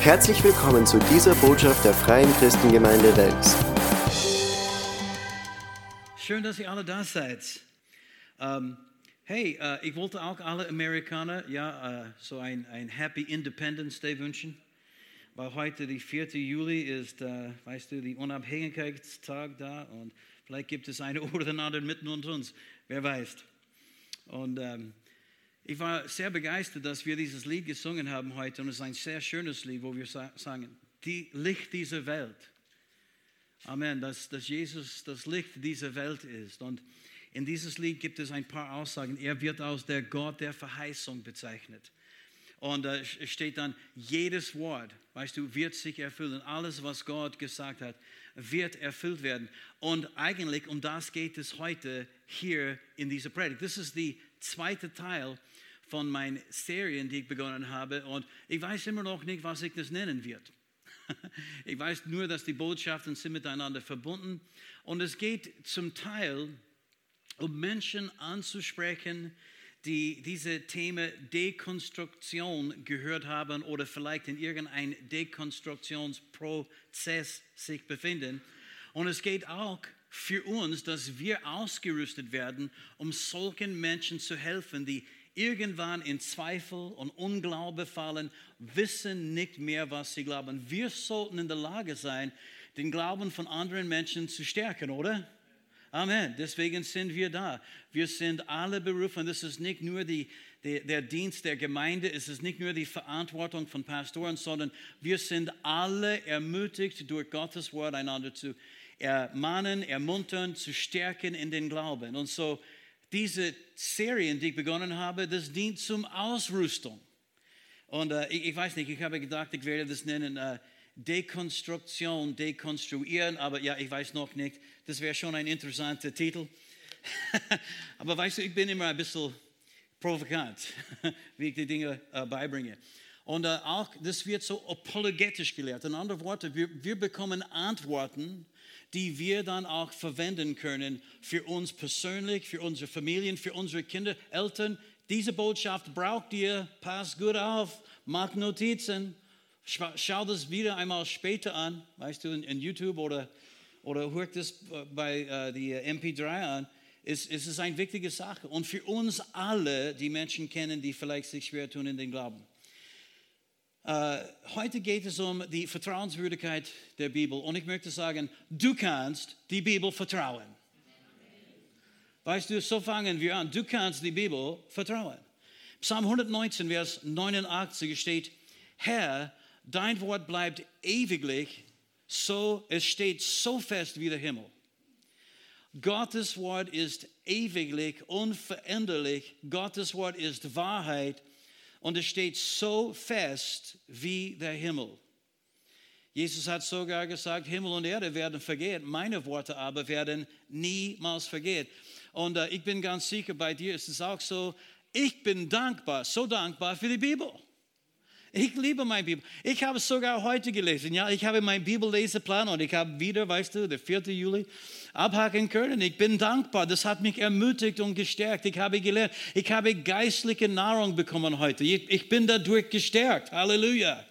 Herzlich willkommen zu dieser Botschaft der Freien Christengemeinde Wels. Schön, dass ihr alle da seid. Ähm, hey, äh, ich wollte auch alle Amerikaner ja, äh, so ein, ein Happy Independence Day wünschen, weil heute, die 4. Juli, ist, äh, weißt du, die Unabhängigkeitstag da und vielleicht gibt es eine oder andere mitten unter uns, wer weiß. Und ähm, ich war sehr begeistert, dass wir dieses Lied gesungen haben heute und es ist ein sehr schönes Lied, wo wir sagen, die Licht dieser Welt. Amen, dass, dass Jesus das Licht dieser Welt ist. Und in dieses Lied gibt es ein paar Aussagen. Er wird als der Gott der Verheißung bezeichnet. Und äh, es steht dann, jedes Wort, weißt du, wird sich erfüllen. Alles, was Gott gesagt hat, wird erfüllt werden. Und eigentlich um das geht es heute hier in dieser Predigt. Das ist der zweite Teil von meinen Serien, die ich begonnen habe. Und ich weiß immer noch nicht, was ich das nennen wird. Ich weiß nur, dass die Botschaften sind miteinander verbunden. Und es geht zum Teil um Menschen anzusprechen, die diese Themen Dekonstruktion gehört haben oder vielleicht in irgendeinem Dekonstruktionsprozess sich befinden. Und es geht auch für uns, dass wir ausgerüstet werden, um solchen Menschen zu helfen, die irgendwann in Zweifel und Unglaube fallen, wissen nicht mehr, was sie glauben. Wir sollten in der Lage sein, den Glauben von anderen Menschen zu stärken, oder? Amen. Deswegen sind wir da. Wir sind alle berufen. Das ist nicht nur die, die, der Dienst der Gemeinde, es ist nicht nur die Verantwortung von Pastoren, sondern wir sind alle ermutigt, durch Gottes Wort einander zu ermahnen, ermuntern, zu stärken in den Glauben. Und so diese Serien, die ich begonnen habe, das dient zum Ausrüstung. Und äh, ich, ich, weiß nicht, ich habe gedacht, ich werde das nennen äh, Dekonstruktion, dekonstruieren, aber ja, ich weiß noch nicht. Das wäre schon ein interessanter Titel. aber weißt du, ich bin immer ein bisschen provokant, wie ich die Dinge äh, beibringe. Und äh, auch, das wird so apologetisch gelehrt. In anderen Worten, wir, wir bekommen Antworten die wir dann auch verwenden können für uns persönlich, für unsere Familien, für unsere Kinder, Eltern. Diese Botschaft braucht ihr, passt gut auf, macht Notizen, schau das wieder einmal später an, weißt du, in, in YouTube oder, oder hört das bei uh, die MP3 an. Es, es ist eine wichtige Sache. Und für uns alle, die Menschen kennen, die vielleicht sich schwer tun in den Glauben. Uh, heute geht es um die Vertrauenswürdigkeit der Bibel. Und ich möchte sagen, du kannst die Bibel vertrauen. Weißt du, so fangen wir an. Du kannst die Bibel vertrauen. Psalm 119, Vers 89 steht, Herr, dein Wort bleibt ewiglich, so, es steht so fest wie der Himmel. Gottes Wort ist ewiglich, unveränderlich. Gottes Wort ist Wahrheit und es steht so fest wie der Himmel. Jesus hat sogar gesagt, Himmel und Erde werden vergehen, meine Worte aber werden niemals vergehen. Und äh, ich bin ganz sicher, bei dir ist es auch so, ich bin dankbar, so dankbar für die Bibel. Ich liebe meine Bibel. Ich habe es sogar heute gelesen. Ja, ich habe meinen Bibelleseplan und ich habe wieder, weißt du, der 4. Juli abhaken können. Ich bin dankbar. Das hat mich ermutigt und gestärkt. Ich habe gelernt. Ich habe geistliche Nahrung bekommen heute. Ich, ich bin dadurch gestärkt. Halleluja.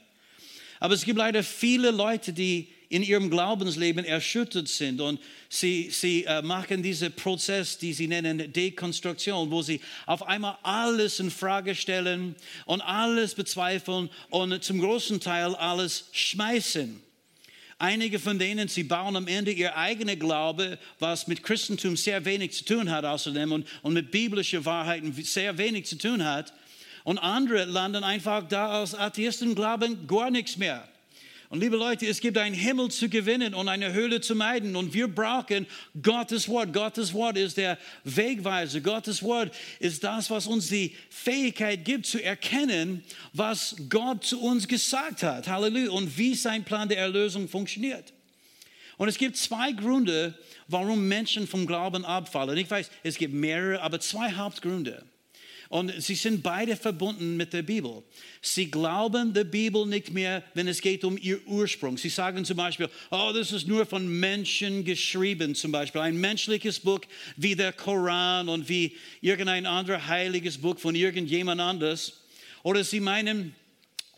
Aber es gibt leider viele Leute, die in ihrem Glaubensleben erschüttert sind und sie, sie äh, machen diesen Prozess, die sie nennen Dekonstruktion, wo sie auf einmal alles in Frage stellen und alles bezweifeln und zum großen Teil alles schmeißen. Einige von denen, sie bauen am Ende ihr eigener Glaube, was mit Christentum sehr wenig zu tun hat außerdem und, und mit biblischen Wahrheiten sehr wenig zu tun hat. Und andere landen einfach da als Atheisten, glauben gar nichts mehr. Und liebe Leute, es gibt einen Himmel zu gewinnen und eine Höhle zu meiden. Und wir brauchen Gottes Wort. Gottes Wort ist der Wegweiser. Gottes Wort ist das, was uns die Fähigkeit gibt zu erkennen, was Gott zu uns gesagt hat. Halleluja. Und wie sein Plan der Erlösung funktioniert. Und es gibt zwei Gründe, warum Menschen vom Glauben abfallen. Ich weiß, es gibt mehrere, aber zwei Hauptgründe. Und sie sind beide verbunden mit der Bibel. Sie glauben der Bibel nicht mehr, wenn es geht um ihr Ursprung. Sie sagen zum Beispiel, oh, das ist nur von Menschen geschrieben, zum Beispiel ein menschliches Buch wie der Koran und wie irgendein anderes heiliges Buch von irgendjemand anders. Oder sie meinen,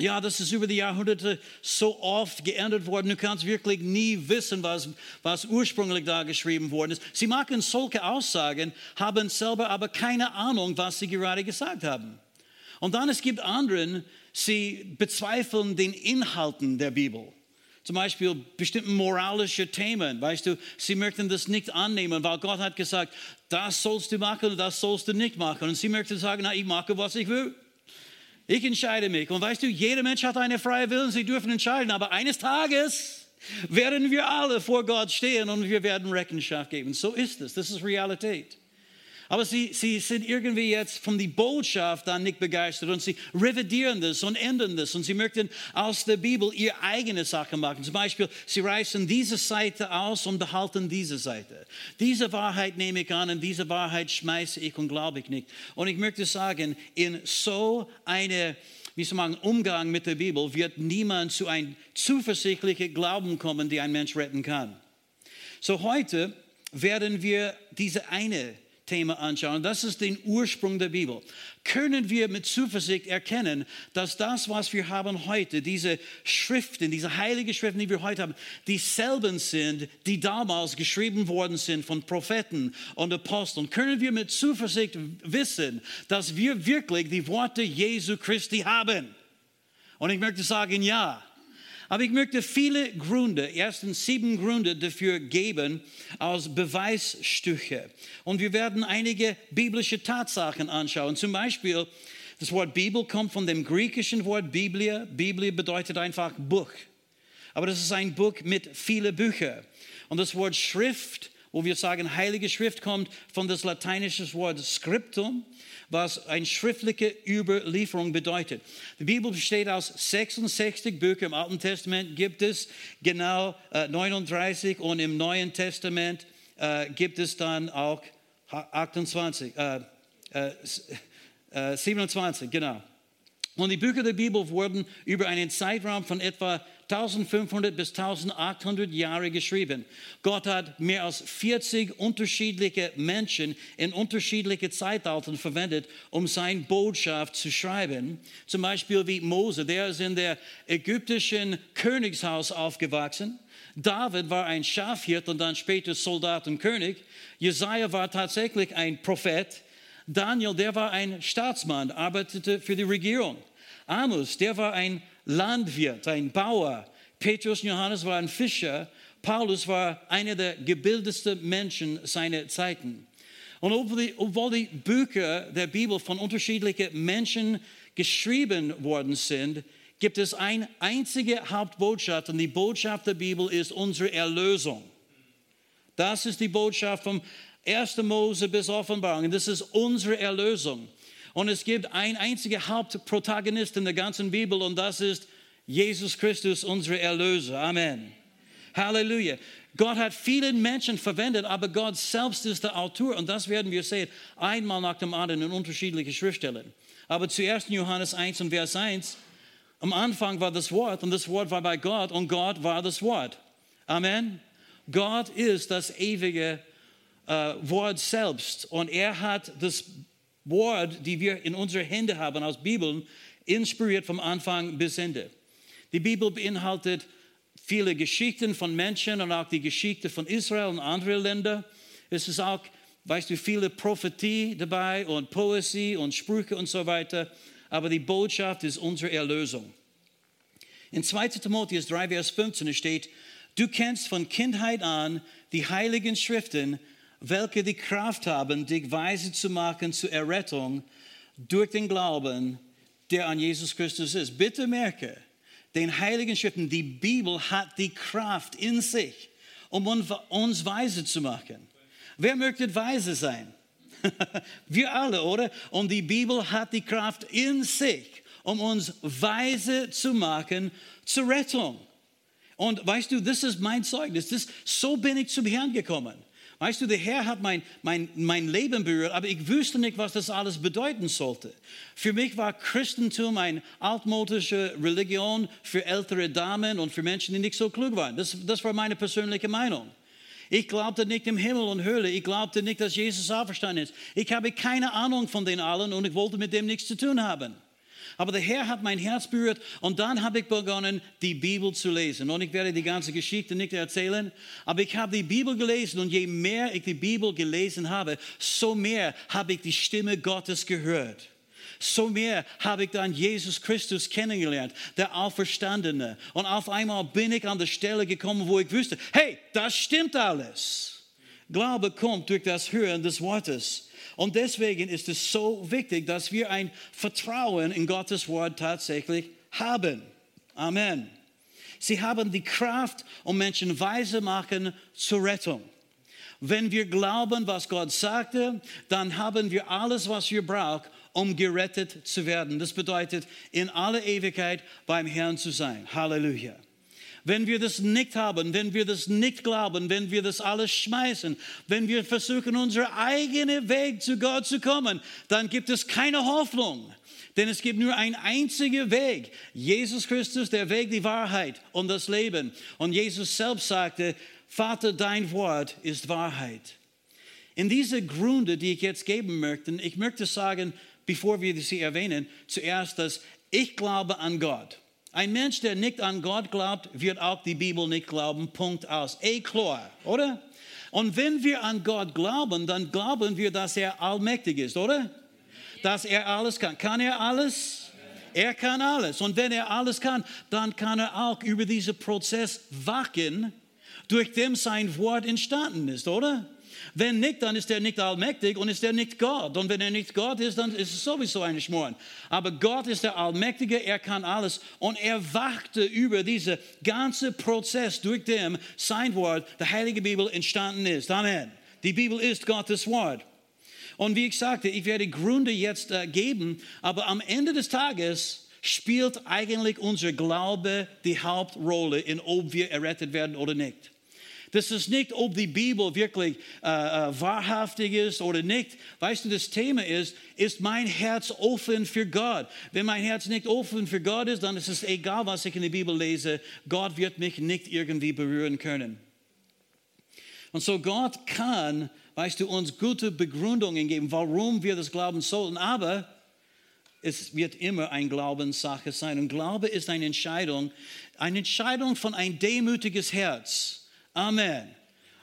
Ja, das ist über die Jahrhunderte so oft geändert worden. Du kannst wirklich nie wissen, was, was ursprünglich da geschrieben worden ist. Sie machen solche Aussagen, haben selber aber keine Ahnung, was sie gerade gesagt haben. Und dann es gibt anderen, sie bezweifeln den Inhalten der Bibel. Zum Beispiel bestimmte moralische Themen, weißt du, sie möchten das nicht annehmen, weil Gott hat gesagt, das sollst du machen und das sollst du nicht machen. Und sie möchten sagen, na, ich mache, was ich will. Ich entscheide mich. Und weißt du, jeder Mensch hat eine freie Willen, sie dürfen entscheiden. Aber eines Tages werden wir alle vor Gott stehen und wir werden Rechenschaft geben. So ist es. Das ist Realität. Aber sie, sie sind irgendwie jetzt von der Botschaft dann nicht begeistert und sie revidieren das und ändern das und sie möchten aus der Bibel ihre eigene Sache machen. Zum Beispiel, sie reißen diese Seite aus und behalten diese Seite. Diese Wahrheit nehme ich an und diese Wahrheit schmeiße ich und glaube ich nicht. Und ich möchte sagen, in so eine wie soll man, Umgang mit der Bibel wird niemand zu einem zuversichtlichen Glauben kommen, die ein Mensch retten kann. So heute werden wir diese eine Thema anschauen. Das ist der Ursprung der Bibel. Können wir mit Zuversicht erkennen, dass das, was wir haben heute, diese Schriften, diese heiligen Schriften, die wir heute haben, dieselben sind, die damals geschrieben worden sind von Propheten und Aposteln? Können wir mit Zuversicht wissen, dass wir wirklich die Worte Jesu Christi haben? Und ich möchte sagen, ja. Aber ich möchte viele Gründe, erstens sieben Gründe dafür geben als Beweisstücke. Und wir werden einige biblische Tatsachen anschauen. Zum Beispiel, das Wort Bibel kommt von dem griechischen Wort Biblia. Biblia bedeutet einfach Buch. Aber das ist ein Buch mit vielen Büchern. Und das Wort Schrift, wo wir sagen Heilige Schrift, kommt von das lateinische Wort Scriptum was eine schriftliche Überlieferung bedeutet. Die Bibel besteht aus 66 Büchern. Im Alten Testament gibt es genau äh, 39 und im Neuen Testament äh, gibt es dann auch 28, äh, 27, äh, genau. Und die Bücher der Bibel wurden über einen Zeitraum von etwa 1500 bis 1800 Jahre geschrieben. Gott hat mehr als 40 unterschiedliche Menschen in unterschiedliche Zeitaltern verwendet, um seine Botschaft zu schreiben. Zum Beispiel wie Mose, der ist in der ägyptischen Königshaus aufgewachsen. David war ein Schafhirt und dann später Soldat und König. Jesaja war tatsächlich ein Prophet. Daniel, der war ein Staatsmann, arbeitete für die Regierung. Amos, der war ein Landwirt, ein Bauer. Petrus Johannes waren Fischer. Paulus war einer der gebildetsten Menschen seiner Zeiten. Und obwohl die, obwohl die Bücher der Bibel von unterschiedlichen Menschen geschrieben worden sind, gibt es eine einzige Hauptbotschaft und die Botschaft der Bibel ist unsere Erlösung. Das ist die Botschaft vom 1. Mose bis Offenbarung. Und das ist unsere Erlösung. Und es gibt ein einziger Hauptprotagonist in der ganzen Bibel und das ist Jesus Christus, unser Erlöser. Amen. Halleluja. Gott hat viele Menschen verwendet, aber Gott selbst ist der Autor und das werden wir sehen, einmal nach dem anderen in unterschiedlichen Schriftstellen. Aber zuerst in Johannes 1 und Vers 1, am Anfang war das Wort und das Wort war bei Gott und Gott war das Wort. Amen. Gott ist das ewige äh, Wort selbst und er hat das Wort, die wir in unseren Händen haben aus Bibeln, inspiriert vom Anfang bis Ende. Die Bibel beinhaltet viele Geschichten von Menschen und auch die Geschichte von Israel und anderen Ländern. Es ist auch, weißt du, viele Prophetie dabei und Poesie und Sprüche und so weiter. Aber die Botschaft ist unsere Erlösung. In 2. Timotheus 3, Vers 15 steht, du kennst von Kindheit an die heiligen Schriften, welche die Kraft haben, dich weise zu machen zur Errettung durch den Glauben, der an Jesus Christus ist. Bitte merke, den Heiligen Schriften, die Bibel hat die Kraft in sich, um uns weise zu machen. Wer möchte weise sein? Wir alle, oder? Und die Bibel hat die Kraft in sich, um uns weise zu machen zur Rettung. Und weißt du, das ist mein Zeugnis. Das, so bin ich zum Herrn gekommen. Weißt du, der Herr hat mein, mein, mein Leben berührt, aber ich wusste nicht, was das alles bedeuten sollte. Für mich war Christentum eine altmodische Religion für ältere Damen und für Menschen, die nicht so klug waren. Das, das war meine persönliche Meinung. Ich glaubte nicht im Himmel und Höhle. Ich glaubte nicht, dass Jesus auferstanden ist. Ich habe keine Ahnung von den allen und ich wollte mit dem nichts zu tun haben. Aber der Herr hat mein Herz berührt und dann habe ich begonnen, die Bibel zu lesen. Und ich werde die ganze Geschichte nicht erzählen, aber ich habe die Bibel gelesen und je mehr ich die Bibel gelesen habe, so mehr habe ich die Stimme Gottes gehört so mehr habe ich dann Jesus Christus kennengelernt, der Auferstandene. Und auf einmal bin ich an der Stelle gekommen, wo ich wusste, hey, das stimmt alles. Glaube kommt durch das Hören des Wortes. Und deswegen ist es so wichtig, dass wir ein Vertrauen in Gottes Wort tatsächlich haben. Amen. Sie haben die Kraft, um Menschen weise machen zur Rettung. Wenn wir glauben, was Gott sagte, dann haben wir alles, was wir brauchen, um gerettet zu werden. Das bedeutet, in aller Ewigkeit beim Herrn zu sein. Halleluja. Wenn wir das nicht haben, wenn wir das nicht glauben, wenn wir das alles schmeißen, wenn wir versuchen, unseren eigenen Weg zu Gott zu kommen, dann gibt es keine Hoffnung. Denn es gibt nur einen einzigen Weg. Jesus Christus, der Weg, die Wahrheit und das Leben. Und Jesus selbst sagte, Vater, dein Wort ist Wahrheit. In diese Gründe, die ich jetzt geben möchte, ich möchte sagen, bevor wir sie erwähnen, zuerst, dass ich glaube an Gott. Ein Mensch, der nicht an Gott glaubt, wird auch die Bibel nicht glauben. Punkt aus. Eklor, oder? Und wenn wir an Gott glauben, dann glauben wir, dass er allmächtig ist, oder? Dass er alles kann. Kann er alles? Er kann alles. Und wenn er alles kann, dann kann er auch über diesen Prozess wachen, durch dem sein Wort entstanden ist, oder? Wenn nicht, dann ist er nicht allmächtig und ist er nicht Gott. Und wenn er nicht Gott ist, dann ist es sowieso eine Schmoren. Aber Gott ist der Allmächtige, er kann alles. Und er wachte über diesen ganzen Prozess, durch dem sein Wort, der Heilige Bibel, entstanden ist. Amen. Die Bibel ist Gottes Wort. Und wie ich sagte, ich werde Gründe jetzt äh, geben, aber am Ende des Tages spielt eigentlich unser Glaube die Hauptrolle in, ob wir errettet werden oder nicht. Das ist nicht, ob die Bibel wirklich äh, äh, wahrhaftig ist oder nicht. Weißt du, das Thema ist, ist mein Herz offen für Gott? Wenn mein Herz nicht offen für Gott ist, dann ist es egal, was ich in der Bibel lese. Gott wird mich nicht irgendwie berühren können. Und so Gott kann, weißt du, uns gute Begründungen geben, warum wir das glauben sollten. Aber es wird immer eine Glaubenssache sein. Und Glaube ist eine Entscheidung, eine Entscheidung von ein demütiges Herz. Amen.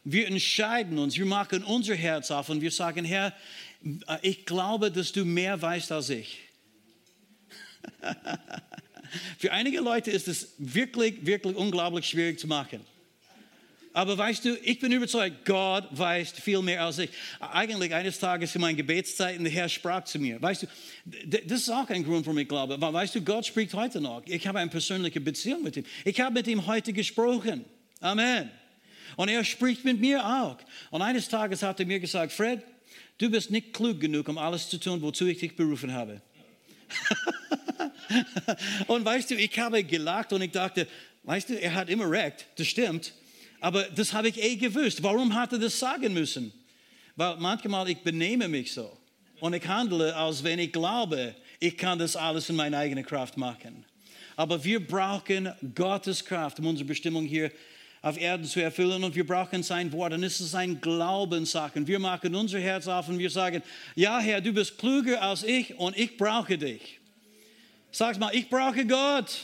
Wir entscheiden uns, wir machen unser Herz auf und wir sagen, Herr, ich glaube, dass du mehr weißt als ich. Für einige Leute ist es wirklich, wirklich unglaublich schwierig zu machen. Aber weißt du, ich bin überzeugt, Gott weiß viel mehr als ich. Eigentlich eines Tages in meinen Gebetszeiten, der Herr sprach zu mir. Weißt du, das ist auch ein Grund, warum ich glaube. Aber weißt du, Gott spricht heute noch. Ich habe eine persönliche Beziehung mit ihm. Ich habe mit ihm heute gesprochen. Amen. Und er spricht mit mir auch. Und eines Tages hat er mir gesagt, Fred, du bist nicht klug genug, um alles zu tun, wozu ich dich berufen habe. und weißt du, ich habe gelacht und ich dachte, weißt du, er hat immer recht, das stimmt. Aber das habe ich eh gewusst. Warum hat er das sagen müssen? Weil manchmal ich benehme mich so und ich handle, als wenn ich glaube, ich kann das alles in meiner eigenen Kraft machen. Aber wir brauchen Gottes Kraft, um unsere Bestimmung hier auf Erden zu erfüllen und wir brauchen sein Wort. Und es ist ein Glaubenssache. Wir machen unser Herz auf und wir sagen, ja Herr, du bist klüger als ich und ich brauche dich. Sag mal, ich brauche Gott.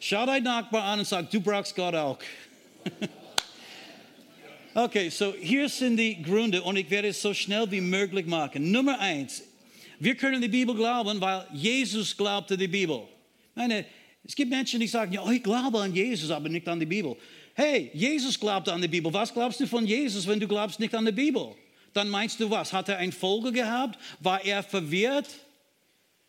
Schau deinen Nachbar an und sag, du brauchst Gott auch. okay, so hier sind die Gründe und ich werde es so schnell wie möglich machen. Nummer eins, wir können die Bibel glauben, weil Jesus glaubte die Bibel. Meine, es gibt Menschen, die sagen, ja, ich glaube an Jesus, aber nicht an die Bibel. Hey, Jesus glaubt an die Bibel. Was glaubst du von Jesus, wenn du glaubst nicht an die Bibel? Dann meinst du was? Hat er ein Folge gehabt? War er verwirrt?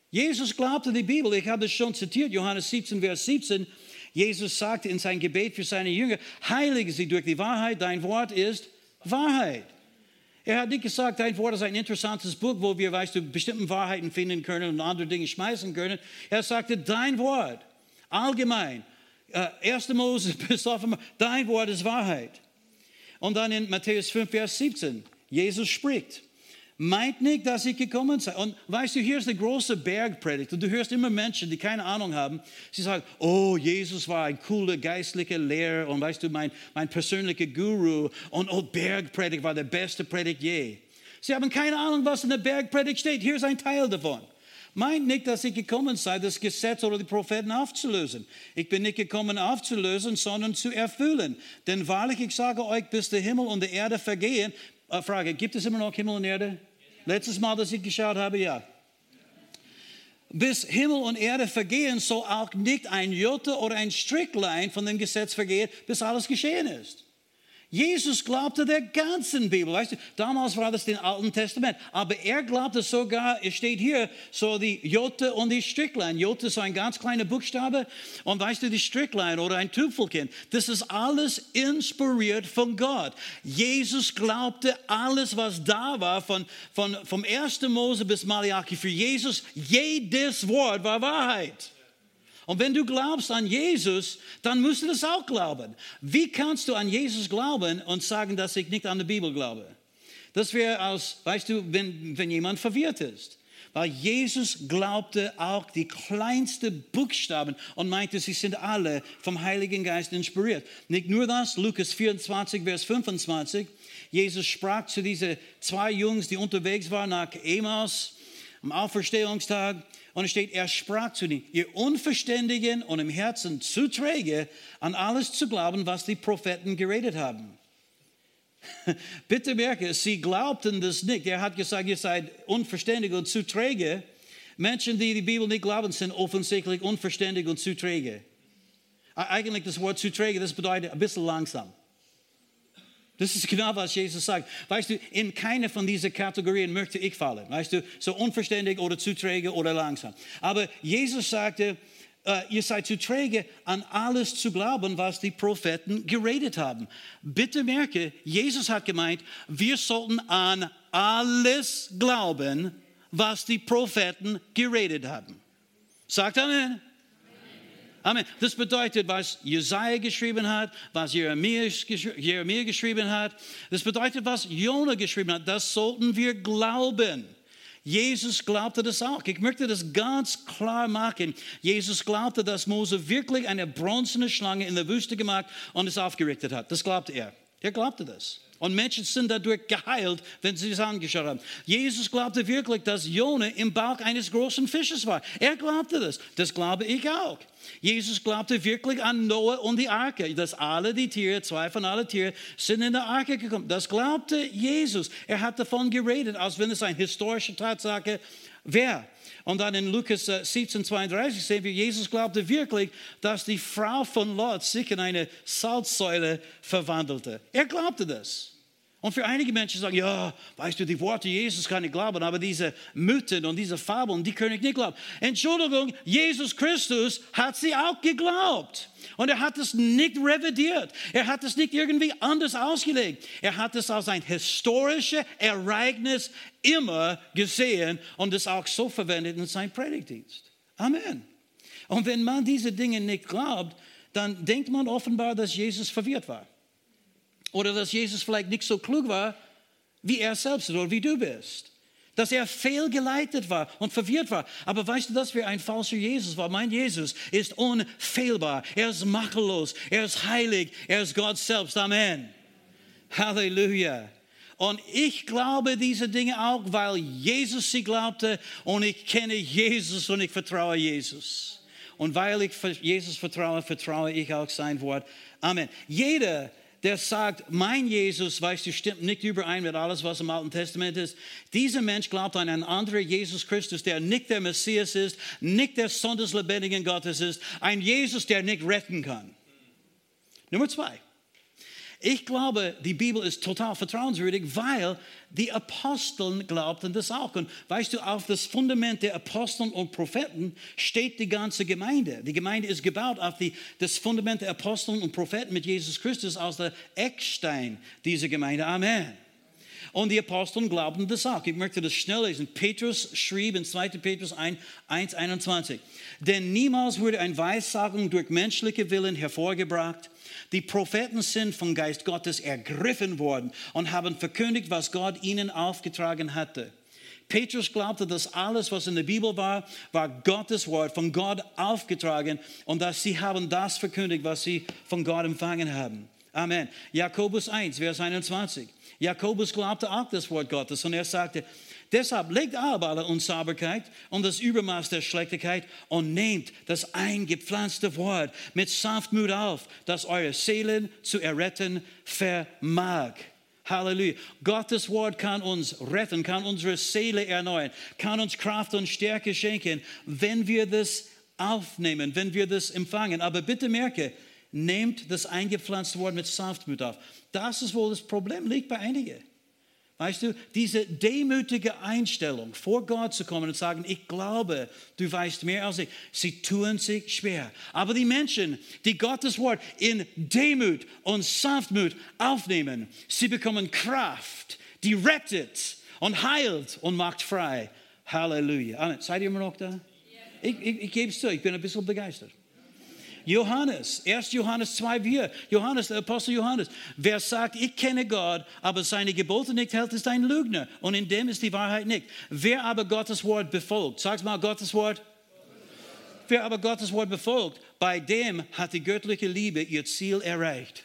Jesus glaubte an die Bibel. Ich habe es schon zitiert, Johannes 17, Vers 17. Jesus sagte in sein Gebet für seine Jünger, heilige sie durch die Wahrheit, dein Wort ist Wahrheit. Er hat nicht gesagt, dein Wort ist ein interessantes Buch, wo wir, weißt du, bestimmte Wahrheiten finden können und andere Dinge schmeißen können. Er sagte, dein Wort allgemein. Äh, 1. Mose bis offenbar, dein Wort ist Wahrheit. Und dann in Matthäus 5, Vers 17, Jesus spricht. Meint nicht, dass ich gekommen sei. Und weißt du, hier ist der große Bergpredigt. Und du hörst immer Menschen, die keine Ahnung haben. Sie sagen, oh, Jesus war ein cooler geistlicher Lehrer. Und weißt du, mein, mein persönlicher Guru. Und oh, Bergpredigt war der beste Predigt je. Sie haben keine Ahnung, was in der Bergpredigt steht. Hier ist ein Teil davon. Meint nicht, dass ich gekommen sei, das Gesetz oder die Propheten aufzulösen. Ich bin nicht gekommen aufzulösen, sondern zu erfüllen. Denn wahrlich, ich sage euch, bis der Himmel und die Erde vergehen. Äh, Frage, gibt es immer noch Himmel und Erde? Letztes Mal, dass ich geschaut habe, ja. Bis Himmel und Erde vergehen, so auch nicht ein Jota oder ein Stricklein von dem Gesetz vergehen, bis alles geschehen ist. Jesus glaubte der ganzen Bibel. Weißt du, damals war das den Alten Testament. Aber er glaubte sogar, es steht hier, so die Jote und die Stricklein. Jote ist ein ganz kleiner Buchstabe. Und weißt du, die Stricklein oder ein Tüpfelchen, das ist alles inspiriert von Gott. Jesus glaubte alles, was da war, von, von, vom 1. Mose bis Malachi. Für Jesus, jedes Wort war Wahrheit. Und wenn du glaubst an Jesus, dann musst du das auch glauben. Wie kannst du an Jesus glauben und sagen, dass ich nicht an die Bibel glaube? Das wäre aus, weißt du, wenn, wenn jemand verwirrt ist. Weil Jesus glaubte auch die kleinsten Buchstaben und meinte, sie sind alle vom Heiligen Geist inspiriert. Nicht nur das, Lukas 24, Vers 25. Jesus sprach zu diesen zwei Jungs, die unterwegs waren nach Emaus am Auferstehungstag. Und es steht, er sprach zu ihnen, ihr Unverständigen und im Herzen zu träge, an alles zu glauben, was die Propheten geredet haben. Bitte merke, sie glaubten das nicht. Er hat gesagt, ihr seid unverständig und zu träge. Menschen, die die Bibel nicht glauben, sind offensichtlich unverständig und zu träge. Eigentlich das Wort zu träge, das bedeutet ein bisschen langsam. Das ist genau, was Jesus sagt. Weißt du, in keine von diesen Kategorien möchte ich fallen. Weißt du, so unverständig oder zu träge oder langsam. Aber Jesus sagte, Uh, ihr seid zu träge, an alles zu glauben, was die Propheten geredet haben. Bitte merke, Jesus hat gemeint, wir sollten an alles glauben, was die Propheten geredet haben. Sagt Amen. Amen. Das bedeutet, was Jesaja geschrieben hat, was Jeremia, geschrieben hat. Das bedeutet, was Jona geschrieben hat. Das sollten wir glauben. Jesus glaubte das auch. Ich möchte das ganz klar machen. Jesus glaubte, dass Mose wirklich eine bronzene Schlange in der Wüste gemacht und es aufgerichtet hat. Das glaubte er. Er glaubte das. Und Menschen sind dadurch geheilt, wenn sie es angeschaut haben. Jesus glaubte wirklich, dass Jona im Bauch eines großen Fisches war. Er glaubte das. Das glaube ich auch. Jesus glaubte wirklich an Noah und die Arke, dass alle die Tiere, zwei von allen Tieren, sind in der Arke gekommen. Das glaubte Jesus. Er hat davon geredet, als wenn es eine historische Tatsache wäre. Und dann in Lukas 17, äh, 32 sehen wir, Jesus glaubte wirklich, dass die Frau von Lot sich in eine Salzsäule verwandelte. Er glaubte das. Und für einige Menschen sagen, ja, weißt du, die Worte Jesus kann ich glauben, aber diese Mythen und diese Fabeln, die kann ich nicht glauben. Entschuldigung, Jesus Christus hat sie auch geglaubt. Und er hat es nicht revidiert. Er hat es nicht irgendwie anders ausgelegt. Er hat es als ein historisches Ereignis immer gesehen und es auch so verwendet in seinem Predigtdienst. Amen. Und wenn man diese Dinge nicht glaubt, dann denkt man offenbar, dass Jesus verwirrt war. Oder dass Jesus vielleicht nicht so klug war, wie er selbst oder wie du bist. Dass er fehlgeleitet war und verwirrt war. Aber weißt du, dass wir ein falscher Jesus war? Mein Jesus ist unfehlbar. Er ist makellos. Er ist heilig. Er ist Gott selbst. Amen. Halleluja. Und ich glaube diese Dinge auch, weil Jesus sie glaubte und ich kenne Jesus und ich vertraue Jesus. Und weil ich Jesus vertraue, vertraue ich auch sein Wort. Amen. Jeder, der sagt, mein Jesus, weißt du, stimmt nicht überein mit alles, was im Alten Testament ist. Dieser Mensch glaubt an einen anderen Jesus Christus, der nicht der Messias ist, nicht der Sohn des lebendigen Gottes ist, ein Jesus, der nicht retten kann. Nummer zwei. Ich glaube, die Bibel ist total vertrauenswürdig, weil die Aposteln glaubten das auch. Und weißt du, auf das Fundament der Aposteln und Propheten steht die ganze Gemeinde. Die Gemeinde ist gebaut auf die, das Fundament der Aposteln und Propheten mit Jesus Christus als der Eckstein dieser Gemeinde. Amen. Und die Aposteln glaubten das auch. Ich möchte das schnell lesen. Petrus schrieb in 2. Petrus 1, 21. Denn niemals wurde eine Weissagung durch menschliche Willen hervorgebracht, die Propheten sind vom Geist Gottes ergriffen worden und haben verkündigt, was Gott ihnen aufgetragen hatte. Petrus glaubte, dass alles, was in der Bibel war, war Gottes Wort, von Gott aufgetragen und dass sie haben das verkündigt, was sie von Gott empfangen haben. Amen. Jakobus 1, Vers 21. Jakobus glaubte auch das Wort Gottes und er sagte, Deshalb legt aber alle Unsauberkeit und das Übermaß der Schlechtigkeit und nehmt das eingepflanzte Wort mit Sanftmut auf, das eure Seelen zu erretten vermag. Halleluja. Gottes Wort kann uns retten, kann unsere Seele erneuern, kann uns Kraft und Stärke schenken, wenn wir das aufnehmen, wenn wir das empfangen. Aber bitte merke, nehmt das eingepflanzte Wort mit Sanftmut auf. Das ist, wo das Problem liegt bei einigen. Weißt du, diese demütige Einstellung, vor Gott zu kommen und sagen, ich glaube, du weißt mehr als ich, sie tun sich schwer. Aber die Menschen, die Gottes Wort in Demut und Sanftmut aufnehmen, sie bekommen Kraft, die rettet und heilt und macht frei. Halleluja. Seid ihr immer noch da? Ich, ich, ich gebe es zu, ich bin ein bisschen begeistert. Johannes, 1. Johannes 2, 4. Johannes, der Apostel Johannes. Wer sagt, ich kenne Gott, aber seine Gebote nicht hält, ist ein Lügner. Und in dem ist die Wahrheit nicht. Wer aber Gottes Wort befolgt, sag's mal Gottes Wort. Wer aber Gottes Wort befolgt, bei dem hat die göttliche Liebe ihr Ziel erreicht.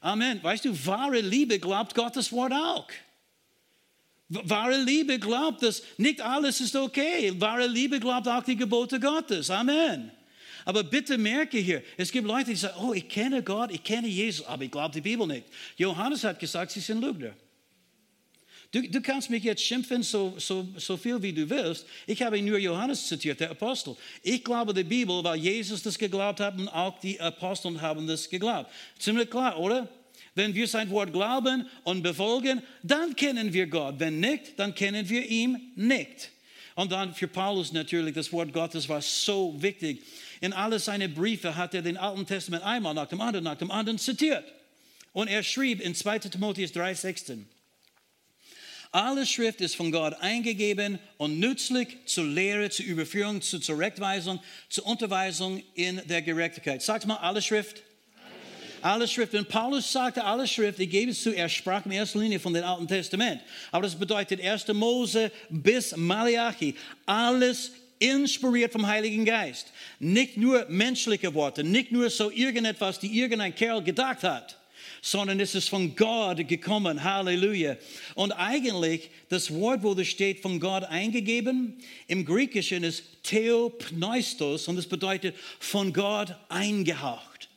Amen. Weißt du, wahre Liebe glaubt Gottes Wort auch. Wahre Liebe glaubt, dass nicht alles ist okay. Wahre Liebe glaubt auch die Gebote Gottes. Amen. Aber bitte merke hier, es gibt Leute, die sagen, oh, ich kenne Gott, ich kenne Jesus, aber ich glaube die Bibel nicht. Johannes hat gesagt, sie sind Lügner. Du, du, kannst mich jetzt schimpfen, so, so, so viel wie du willst. Ich habe nur Johannes zitiert, der Apostel. Ich glaube die Bibel, weil Jesus das geglaubt hat und auch die Aposteln haben das geglaubt. Ziemlich klar, oder? Wenn wir sein Wort glauben und befolgen, dann kennen wir Gott. Wenn nicht, dann kennen wir ihn nicht. Und dann für Paulus natürlich, das Wort Gottes war so wichtig. In alle seine Briefe hat er den Alten Testament einmal nach dem anderen, nach dem anderen zitiert. Und er schrieb in 2 Timotheus 3,16: Alle Schrift ist von Gott eingegeben und nützlich zur Lehre, zur Überführung, zur Zurechtweisung, zur Unterweisung in der Gerechtigkeit. Sagt mal, alle Schrift. Alle Schrift. Und Paulus sagte, alle Schrift, ich gebe es zu, er sprach in erster Linie von dem Alten Testament. Aber das bedeutet 1. Mose bis Malachi. Alles inspiriert vom Heiligen Geist. Nicht nur menschliche Worte, nicht nur so irgendetwas, die irgendein Kerl gedacht hat, sondern es ist von Gott gekommen. Halleluja. Und eigentlich, das Wort, wo das steht, von Gott eingegeben, im Griechischen ist Theopneustos und das bedeutet von Gott eingehaucht.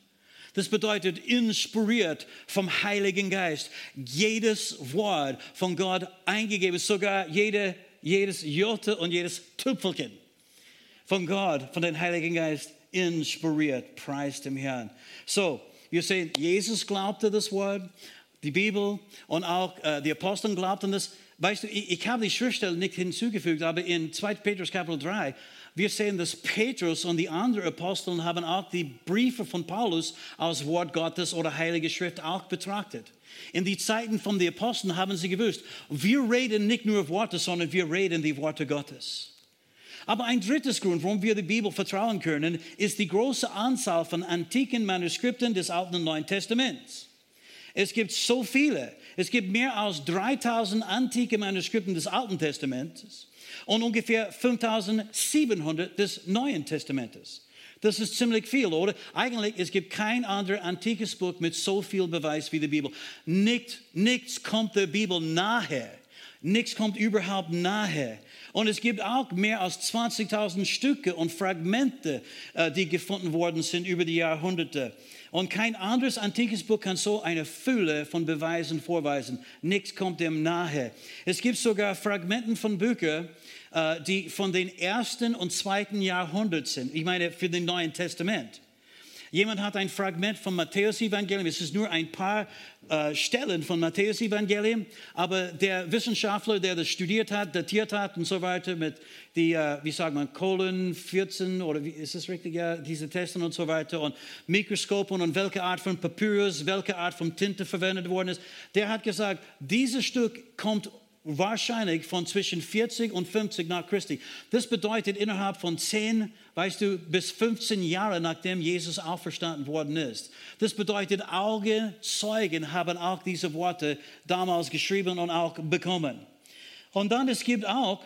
Das bedeutet inspiriert vom Heiligen Geist. Jedes Wort von Gott eingegeben, sogar jede, jedes Jote und jedes Tüpfelchen von Gott, von dem Heiligen Geist inspiriert. Preis dem Herrn. So, wir sehen, Jesus glaubte das Wort, die Bibel und auch äh, die Apostel glaubten das. Weißt du, ich, ich habe die Schriftstelle nicht hinzugefügt, aber in 2. Petrus Kapitel 3, wir sehen, dass Petrus und die anderen Aposteln haben auch die Briefe von Paulus als Wort Gottes oder Heilige Schrift auch betrachtet. In die Zeiten von den Aposteln haben sie gewusst, wir reden nicht nur Worte, sondern wir reden die Worte Gottes. Aber ein drittes Grund, warum wir der Bibel vertrauen können, ist die große Anzahl von antiken Manuskripten des Alten und Neuen Testaments. Es gibt so viele. Es gibt mehr als 3000 antike Manuskripten des Alten Testaments und ungefähr 5700 des Neuen Testamentes. Das ist ziemlich viel, oder? Eigentlich, es gibt kein anderes antikes Buch mit so viel Beweis wie die Bibel. Nicht, nichts kommt der Bibel nahe. Nichts kommt überhaupt nahe. Und es gibt auch mehr als 20.000 Stücke und Fragmente, äh, die gefunden worden sind über die Jahrhunderte. Und kein anderes antikes Buch kann so eine Fülle von Beweisen vorweisen. Nichts kommt dem nahe. Es gibt sogar Fragmenten von Büchern, äh, die von den ersten und zweiten Jahrhundert sind. Ich meine, für den Neuen Testament. Jemand hat ein Fragment vom Matthäus-Evangelium, es ist nur ein paar äh, Stellen von Matthäus-Evangelium, aber der Wissenschaftler, der das studiert hat, datiert hat und so weiter, mit die, äh, wie sagt man, Kohlen 14 oder wie ist das richtig, ja, diese Testen und so weiter und Mikroskopen und welche Art von Papyrus, welche Art von Tinte verwendet worden ist, der hat gesagt, dieses Stück kommt wahrscheinlich von zwischen 40 und 50 nach Christi. Das bedeutet innerhalb von 10, weißt du, bis 15 Jahre nachdem Jesus auferstanden worden ist. Das bedeutet, Augenzeugen haben auch diese Worte damals geschrieben und auch bekommen. Und dann es gibt auch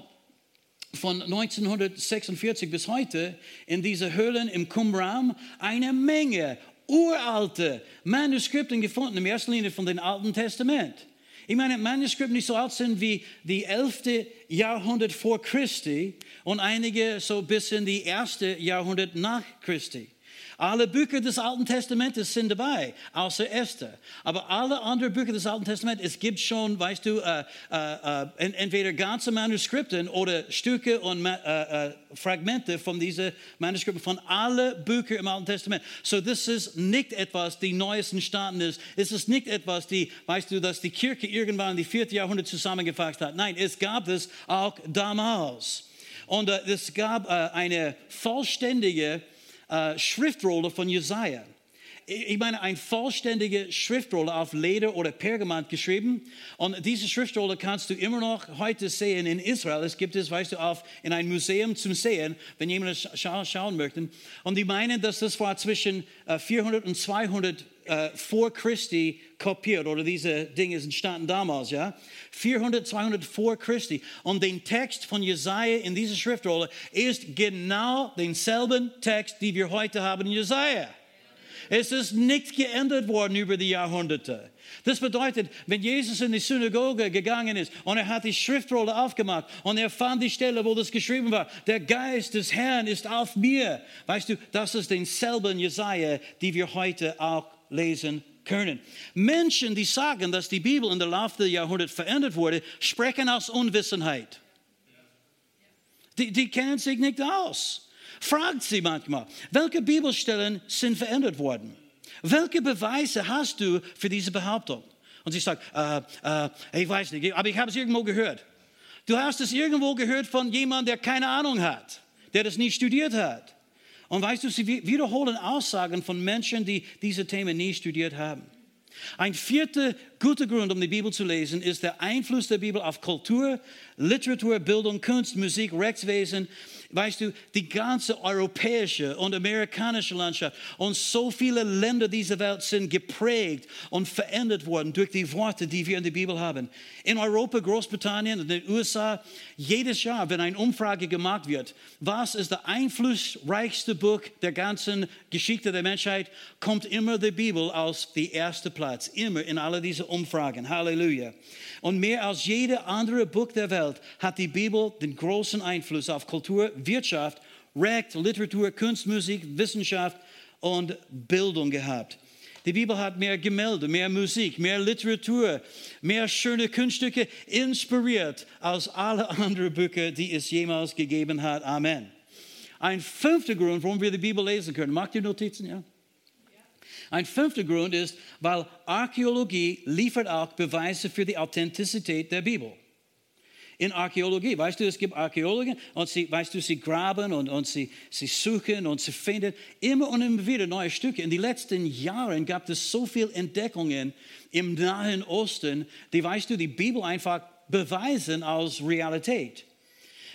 von 1946 bis heute in diese Höhlen im Qumran eine Menge uralte Manuskripten gefunden, in erster Linie von dem Alten Testament. Ich meine, Manuskripte nicht so alt sind wie die 11. Jahrhundert vor Christi und einige so bis in die erste Jahrhundert nach Christi. Alle Bücher des Alten Testamentes sind dabei, außer Esther. Aber alle anderen Bücher des Alten Testaments, es gibt schon, weißt du, äh, äh, äh, entweder ganze Manuskripte oder Stücke und äh, äh, Fragmente von diesen Manuskripten, von allen Büchern im Alten Testament. So, das ist nicht etwas, die Neues entstanden ist. Es ist nicht etwas, die, weißt du, dass die Kirche irgendwann in die vierte Jahrhundert zusammengefasst hat. Nein, es gab es auch damals. Und äh, es gab eine vollständige äh, Schriftrolle von Jesaja. Ich meine, ein vollständige Schriftrolle auf Leder oder Pergament geschrieben. Und diese Schriftrolle kannst du immer noch heute sehen in Israel. Es gibt es, weißt du, auf, in ein Museum zum Sehen, wenn jemand scha schauen möchte. Und die meinen, dass das war zwischen 400 äh, und 200 äh, vor Christi kopiert oder diese Dinge entstanden damals, ja. 400, 200 vor Christi. Und der Text von Jesaja in dieser Schriftrolle ist genau denselben Text, den wir heute haben in Jesaja. Es ist nicht geändert worden über die Jahrhunderte. Das bedeutet, wenn Jesus in die Synagoge gegangen ist und er hat die Schriftrolle aufgemacht und er fand die Stelle, wo das geschrieben war, der Geist des Herrn ist auf mir. Weißt du, das ist denselben Jesaja, die wir heute auch lesen können. Menschen, die sagen, dass die Bibel in der Laufe der Jahrhunderte verändert wurde, sprechen aus Unwissenheit. Die, die kennen sich nicht aus. Fragt sie manchmal, welche Bibelstellen sind verändert worden? Welche Beweise hast du für diese Behauptung? Und sie sagt, äh, äh, ich weiß nicht, aber ich habe es irgendwo gehört. Du hast es irgendwo gehört von jemandem, der keine Ahnung hat, der das nicht studiert hat. Und weißt du, sie wiederholen Aussagen von Menschen, die diese Themen nie studiert haben. Ein vierter guter Grund, um die Bibel zu lesen, ist der Einfluss der Bibel auf Kultur, Literatur, Bildung, Kunst, Musik, Rechtswesen weißt du, die ganze europäische und amerikanische Landschaft und so viele Länder dieser Welt sind geprägt und verändert worden durch die Worte, die wir in der Bibel haben. In Europa, Großbritannien und den USA, jedes Jahr, wenn eine Umfrage gemacht wird, was ist der einflussreichste Buch der ganzen Geschichte der Menschheit, kommt immer die Bibel als der erste Platz, immer in all diesen Umfragen. Halleluja. Und mehr als jeder andere Buch der Welt hat die Bibel den großen Einfluss auf Kultur, Wirtschaft, Recht, Literatur, Kunst, Musik, Wissenschaft und Bildung gehabt. Die Bibel hat mehr Gemälde, mehr Musik, mehr Literatur, mehr schöne Kunststücke inspiriert als alle anderen Bücher, die es jemals gegeben hat. Amen. Ein fünfter Grund, warum wir die Bibel lesen können. Macht ihr Notizen? Ja? Ein fünfter Grund ist, weil Archäologie liefert auch Beweise für die Authentizität der Bibel. In Archäologie, weißt du, es gibt Archäologen und sie, weißt du, sie graben und, und sie, sie suchen und sie finden immer und immer wieder neue Stücke. In den letzten Jahren gab es so viele Entdeckungen im Nahen Osten, die, weißt du, die Bibel einfach beweisen als Realität.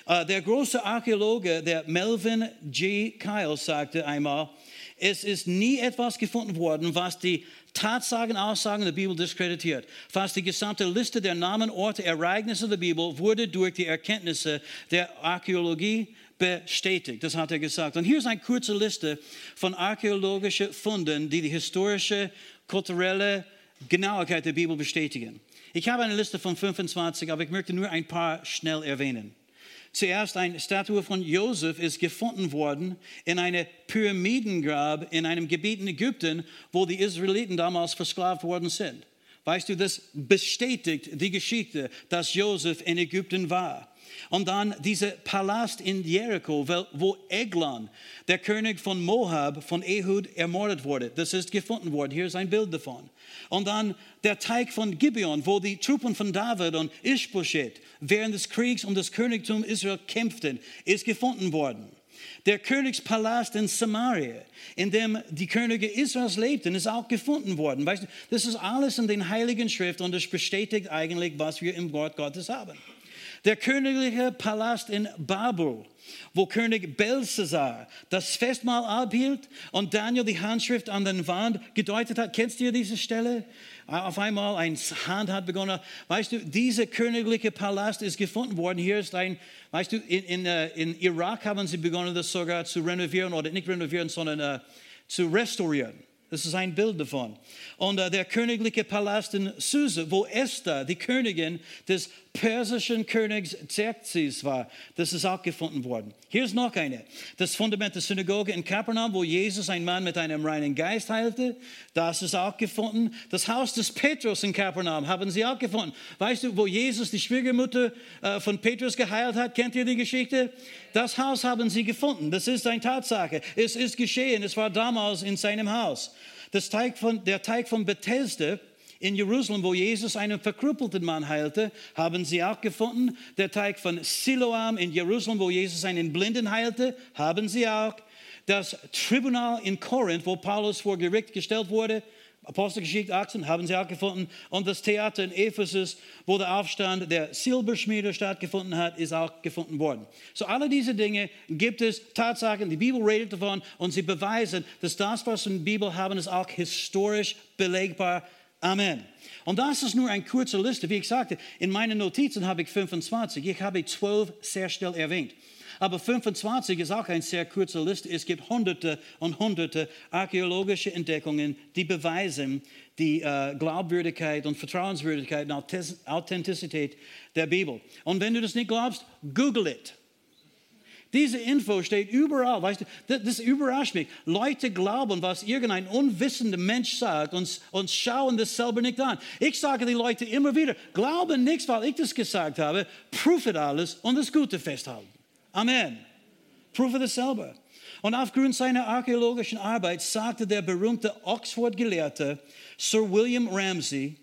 Uh, der große Archäologe, der Melvin G. Kyle, sagte einmal, es ist nie etwas gefunden worden, was die Tatsachen, Aussagen der Bibel diskreditiert. Fast die gesamte Liste der Namen, Orte, Ereignisse der Bibel wurde durch die Erkenntnisse der Archäologie bestätigt. Das hat er gesagt. Und hier ist eine kurze Liste von archäologischen Funden, die die historische, kulturelle Genauigkeit der Bibel bestätigen. Ich habe eine Liste von 25, aber ich möchte nur ein paar schnell erwähnen. Zuerst eine Statue von Josef ist gefunden worden in einem Pyramidengrab in einem Gebiet in Ägypten, wo die Israeliten damals versklavt worden sind. Weißt du, das bestätigt die Geschichte, dass Josef in Ägypten war. Und dann dieser Palast in Jericho, wo Eglon, der König von Moab, von Ehud ermordet wurde. Das ist gefunden worden. Hier ist ein Bild davon. Und dann der Teig von Gibeon, wo die Truppen von David und Ishbosheth während des Kriegs um das Königtum Israel kämpften, ist gefunden worden. Der Königspalast in Samaria, in dem die Könige Israels lebten, ist auch gefunden worden. Weißt du, das ist alles in den Heiligen Schriften und das bestätigt eigentlich, was wir im Wort Gottes haben. Der königliche Palast in Babel, wo König Belshazzar das Festmahl abhielt und Daniel die Handschrift an den Wand gedeutet hat. Kennst du diese Stelle? Auf einmal ein Hand hat begonnen. Weißt du, dieser königliche Palast ist gefunden worden. Hier ist ein, weißt du, in, in, äh, in Irak haben sie begonnen, das sogar zu renovieren oder nicht renovieren, sondern uh, zu restaurieren. Das ist ein Bild davon. Und äh, der königliche Palast in Susa, wo Esther, die Königin des persischen Königs Xerxes war, das ist auch gefunden worden. Hier ist noch eine. Das Fundament der Synagoge in Kapernaum, wo Jesus einen Mann mit einem reinen Geist heilte, das ist auch gefunden. Das Haus des Petrus in Kapernaum haben sie auch gefunden. Weißt du, wo Jesus die Schwiegermutter äh, von Petrus geheilt hat? Kennt ihr die Geschichte? Das Haus haben sie gefunden. Das ist eine Tatsache. Es ist geschehen. Es war damals in seinem Haus. Das Teig von, der Teig von Bethesda in Jerusalem, wo Jesus einen verkrüppelten Mann heilte, haben sie auch gefunden. Der Teig von Siloam in Jerusalem, wo Jesus einen Blinden heilte, haben sie auch. Das Tribunal in Korinth, wo Paulus vor Gericht gestellt wurde, Apostelgeschichte 18 haben sie auch gefunden. Und das Theater in Ephesus, wo der Aufstand der Silberschmiede stattgefunden hat, ist auch gefunden worden. So alle diese Dinge gibt es Tatsachen, die Bibel redet davon und sie beweisen, dass das, was in der Bibel haben, ist auch historisch belegbar. Amen. Und das ist nur eine kurze Liste. Wie ich sagte, in meinen Notizen habe ich 25. Ich habe 12 sehr schnell erwähnt. Aber 25 ist auch eine sehr kurze Liste. Es gibt hunderte und hunderte archäologische Entdeckungen, die beweisen die äh, Glaubwürdigkeit und Vertrauenswürdigkeit und Authentizität der Bibel. Und wenn du das nicht glaubst, google it. Diese Info steht überall. Weißt du, das, überrascht mich. Leute glauben, was irgendein unwissender Mensch sagt und, und schauen das selber nicht an. Ich sage die Leute immer wieder, glauben nichts, weil ich das gesagt habe. Prüfe alles und das Gute festhalten. Amen. Prüfe das selber. Und aufgrund seiner archäologischen Arbeit sagte der berühmte Oxford-Gelehrte Sir William Ramsay,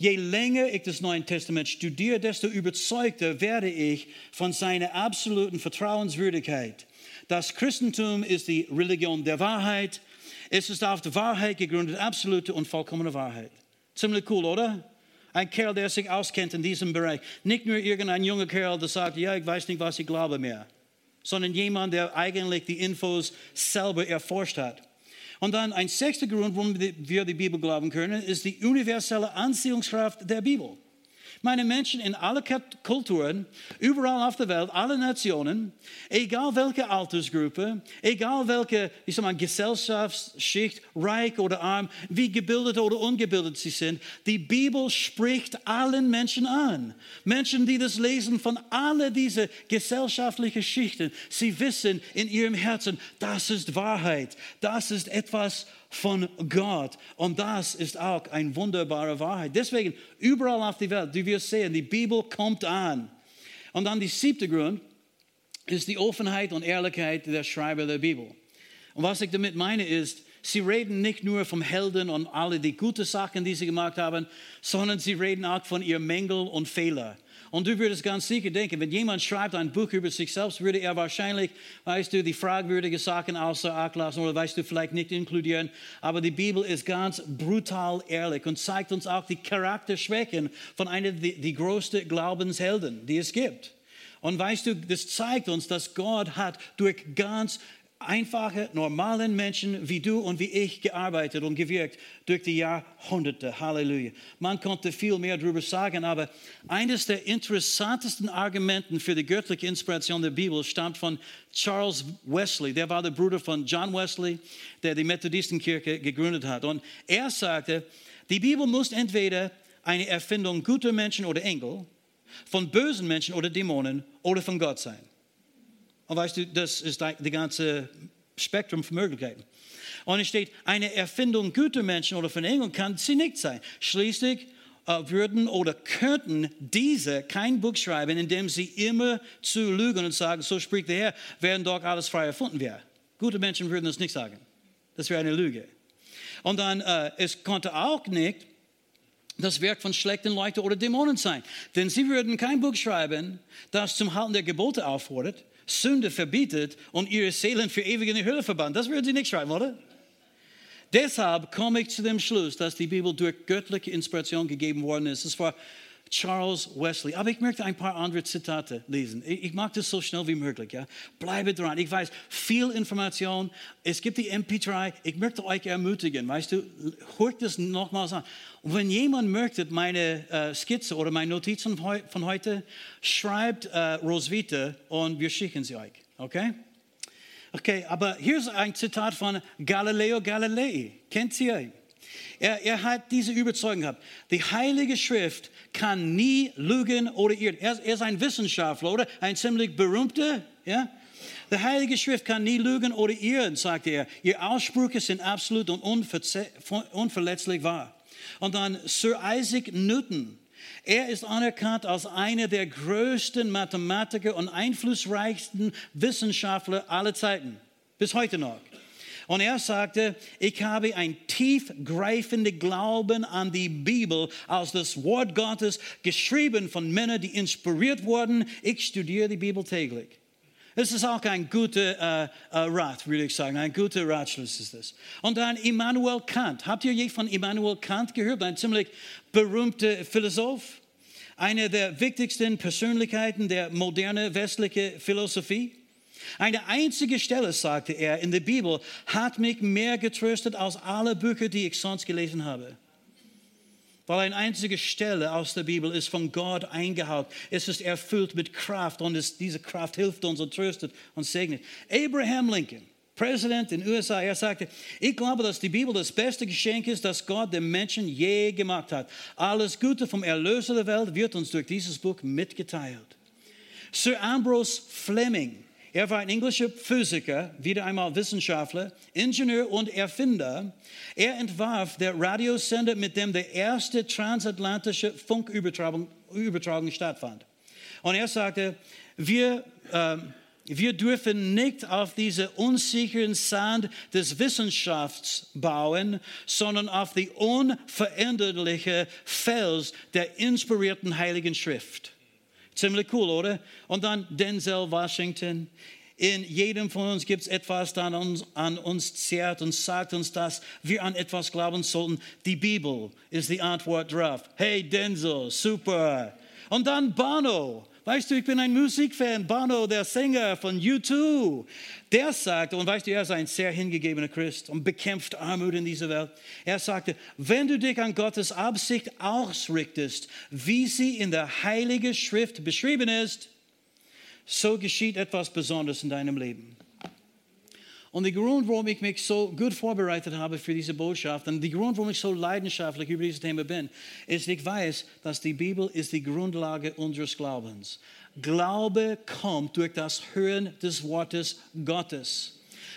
je länger ich das Neue Testament studiere, desto überzeugter werde ich von seiner absoluten Vertrauenswürdigkeit. Das Christentum ist die Religion der Wahrheit. Es ist auf der Wahrheit gegründet, absolute und vollkommene Wahrheit. Ziemlich cool, oder? Ein Kerl, der sich auskennt in diesem Bereich. Nicht nur irgendein junger Kerl, der sagt, ja, ich weiß nicht, was ich glaube mehr. Sondern jemand, der eigentlich die Infos selber erforscht hat. Und dann ein sechster Grund, warum wir die Bibel glauben können, ist die universelle Anziehungskraft der Bibel. Meine Menschen in alle Kulturen, überall auf der Welt, alle Nationen, egal welche Altersgruppe, egal welche ich sag mal, Gesellschaftsschicht, reich oder arm, wie gebildet oder ungebildet sie sind, die Bibel spricht allen Menschen an. Menschen, die das lesen von all diese gesellschaftlichen Schichten, sie wissen in ihrem Herzen, das ist Wahrheit, das ist etwas von Gott. Und das ist auch eine wunderbare Wahrheit. Deswegen, überall auf der Welt, die wir sehen, die Bibel kommt an. Und dann die siebte Grund ist die Offenheit und Ehrlichkeit der Schreiber der Bibel. Und was ich damit meine ist, sie reden nicht nur vom Helden und alle die guten Sachen, die sie gemacht haben, sondern sie reden auch von ihren Mängeln und Fehlern. Und du würdest ganz sicher denken, wenn jemand schreibt ein Buch über sich selbst, würde er wahrscheinlich, weißt du, die fragwürdigen Sachen außer Acht lassen oder weißt du, vielleicht nicht inkludieren. Aber die Bibel ist ganz brutal ehrlich und zeigt uns auch die Charakterschwächen von einer der größten Glaubenshelden, die es gibt. Und weißt du, das zeigt uns, dass Gott hat durch ganz einfache, normalen Menschen wie du und wie ich gearbeitet und gewirkt durch die Jahrhunderte. Halleluja. Man konnte viel mehr darüber sagen, aber eines der interessantesten Argumenten für die göttliche Inspiration der Bibel stammt von Charles Wesley. Der war der Bruder von John Wesley, der die Methodistenkirche gegründet hat. Und er sagte, die Bibel muss entweder eine Erfindung guter Menschen oder Engel, von bösen Menschen oder Dämonen oder von Gott sein. Und weißt du, das ist die ganze Spektrum von Möglichkeiten. Und es steht, eine Erfindung guter Menschen oder von Engeln kann sie nicht sein. Schließlich äh, würden oder könnten diese kein Buch schreiben, in dem sie immer zu lügen und sagen, so spricht der Herr, während doch alles frei erfunden wäre. Gute Menschen würden das nicht sagen. Das wäre eine Lüge. Und dann, äh, es konnte auch nicht das Werk von schlechten Leuten oder Dämonen sein. Denn sie würden kein Buch schreiben, das zum Halten der Gebote auffordert, Sünde verbietet und ihre Seelen für ewig in die Hölle verbannt. Das würden sie nicht schreiben, oder? Deshalb komme ich zu dem Schluss, dass die Bibel durch göttliche Inspiration gegeben worden ist. Es war Charles Wesley. Aber ich möchte ein paar andere Zitate lesen. Ich mag das so schnell wie möglich. Ja? Bleibe dran. Ich weiß, viel Information. Es gibt die MP3. Ich möchte euch ermutigen. Weißt du, hört das nochmals an. Und wenn jemand möchte meine äh, Skizze oder meine Notizen von heute, schreibt äh, Roswitha und wir schicken sie euch. Okay? Okay, aber hier ist ein Zitat von Galileo Galilei. Kennt ihr? Er, er hat diese Überzeugung gehabt. Die Heilige Schrift kann nie lügen oder irren. Er, er ist ein Wissenschaftler, oder? Ein ziemlich berühmter, ja? Die Heilige Schrift kann nie lügen oder irren, sagte er. Ihr Aussprüche sind absolut und unverletzlich wahr. Und dann Sir Isaac Newton. Er ist anerkannt als einer der größten Mathematiker und einflussreichsten Wissenschaftler aller Zeiten. Bis heute noch. Und er sagte, ich habe ein tiefgreifenden Glauben an die Bibel als das Wort Gottes, geschrieben von Männern, die inspiriert wurden. Ich studiere die Bibel täglich. Das ist auch ein guter äh, äh, Rat, würde ich sagen. Ein guter Ratschluss ist das. Und dann Immanuel Kant. Habt ihr je von Immanuel Kant gehört? Ein ziemlich berühmter Philosoph. Eine der wichtigsten Persönlichkeiten der modernen westlichen Philosophie. Eine einzige Stelle, sagte er, in der Bibel hat mich mehr getröstet als alle Bücher, die ich sonst gelesen habe. Weil eine einzige Stelle aus der Bibel ist von Gott eingehaucht. Es ist erfüllt mit Kraft und es, diese Kraft hilft uns und tröstet und segnet. Abraham Lincoln, Präsident in den USA, er sagte, ich glaube, dass die Bibel das beste Geschenk ist, das Gott dem Menschen je gemacht hat. Alles Gute vom Erlöser der Welt wird uns durch dieses Buch mitgeteilt. Sir Ambrose Fleming, er war ein englischer Physiker, wieder einmal Wissenschaftler, Ingenieur und Erfinder. Er entwarf der Radiosender, mit dem der erste transatlantische Funkübertragung Übertragung stattfand. Und er sagte, wir, äh, wir dürfen nicht auf diese unsicheren Sand des Wissenschafts bauen, sondern auf die unveränderliche Fels der inspirierten Heiligen Schrift. Ziemlich cool, oder? Und dann Denzel Washington. In jedem von uns gibt es etwas, das an uns, an uns zehrt und sagt uns, dass wir an etwas glauben sollten. Die Bibel ist die Antwort drauf. Hey Denzel, super. Und dann Bono. Weißt du, ich bin ein Musikfan. Bono, der Sänger von U2, der sagte, und weißt du, er ist ein sehr hingegebener Christ und bekämpft Armut in dieser Welt. Er sagte, wenn du dich an Gottes Absicht ausrichtest, wie sie in der Heiligen Schrift beschrieben ist, so geschieht etwas Besonderes in deinem Leben. Und der Grund, warum ich mich so gut vorbereitet habe für diese Botschaft und der Grund, warum ich so leidenschaftlich über dieses Thema bin, ist, ich weiß, dass die Bibel ist die Grundlage unseres Glaubens. Glaube kommt durch das Hören des Wortes Gottes.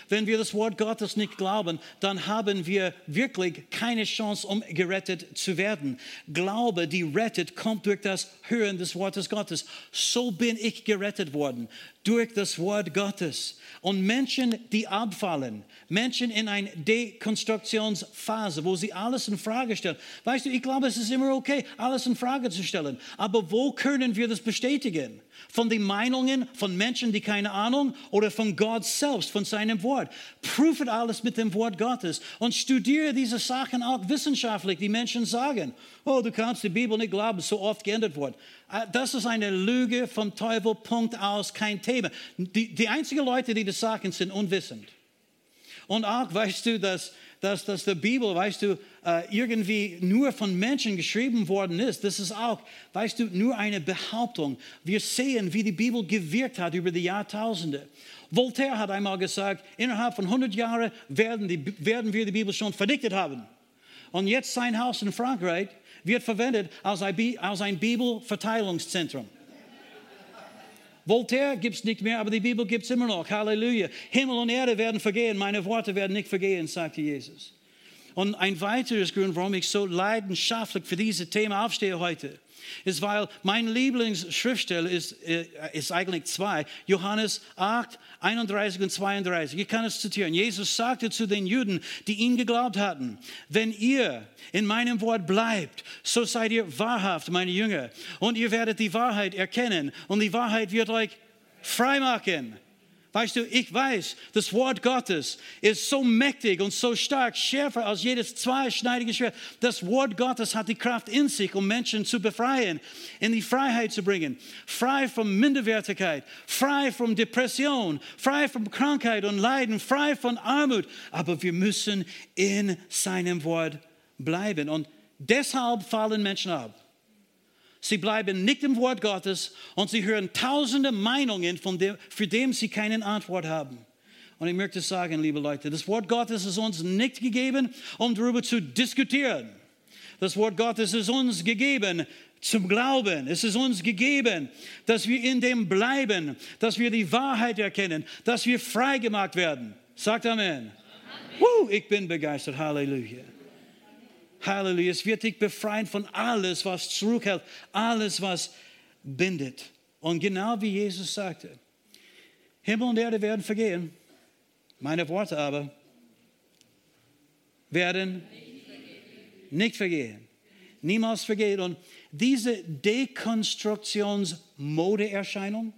Wenn wir das Wort Gottes nicht glauben, dann haben wir wirklich keine Chance, um gerettet zu werden. Glaube, die rettet, kommt durch das Hören des Wortes Gottes. So bin ich gerettet worden, durch das Wort Gottes. Und Menschen, die abfallen, Menschen in einer Dekonstruktionsphase, wo sie alles in Frage stellen. Weißt du, ich glaube, es ist immer okay, alles in Frage zu stellen. Aber wo können wir das bestätigen? Von den Meinungen von Menschen, die keine Ahnung, oder von Gott selbst, von seinem Wort. Prüfe alles mit dem Wort Gottes und studiere diese Sachen auch wissenschaftlich. Die Menschen sagen, oh, du kannst die Bibel nicht glauben, so oft geändert wird. Äh, das ist eine Lüge vom Teufel, Punkt aus, kein Thema. Die, die einzigen Leute, die das sagen, sind unwissend. Und auch weißt du, dass, dass, dass die Bibel, weißt du, äh, irgendwie nur von Menschen geschrieben worden ist. Das ist auch, weißt du, nur eine Behauptung. Wir sehen, wie die Bibel gewirkt hat über die Jahrtausende. Voltaire hat einmal gesagt, innerhalb von 100 Jahren werden, werden wir die Bibel schon verdichtet haben. Und jetzt sein Haus in Frankreich wird verwendet als ein Bibelverteilungszentrum. Voltaire gibt es nicht mehr, aber die Bibel gibt es immer noch. Halleluja. Himmel und Erde werden vergehen, meine Worte werden nicht vergehen, sagte Jesus. Und ein weiteres Grund, warum ich so leidenschaftlich für dieses Thema aufstehe heute, ist, weil mein Lieblingsschriftsteller ist, äh, ist eigentlich zwei. Johannes 8, 31 und 32. Ich kann es zitieren. Jesus sagte zu den Juden, die ihn geglaubt hatten, wenn ihr in meinem Wort bleibt, so seid ihr wahrhaft meine Jünger. Und ihr werdet die Wahrheit erkennen und die Wahrheit wird euch frei machen. Weißt du, ich weiß, das Wort Gottes ist so mächtig und so stark, schärfer als jedes zweischneidige Schwert. Das Wort Gottes hat die Kraft in sich, um Menschen zu befreien, in die Freiheit zu bringen. Frei von Minderwertigkeit, frei von Depression, frei von Krankheit und Leiden, frei von Armut. Aber wir müssen in seinem Wort bleiben. Und deshalb fallen Menschen ab. Sie bleiben nicht im Wort Gottes und sie hören tausende Meinungen, von dem, für die sie keine Antwort haben. Und ich möchte sagen, liebe Leute, das Wort Gottes ist uns nicht gegeben, um darüber zu diskutieren. Das Wort Gottes ist uns gegeben zum Glauben. Es ist uns gegeben, dass wir in dem bleiben, dass wir die Wahrheit erkennen, dass wir frei gemacht werden. Sagt Amen. Amen. Woo, ich bin begeistert. Halleluja. Halleluja. Es wird dich befreien von alles, was zurückhält, alles, was bindet. Und genau wie Jesus sagte, Himmel und Erde werden vergehen, meine Worte aber werden nicht vergehen. Niemals vergehen. Und diese Dekonstruktionsmodeerscheinung,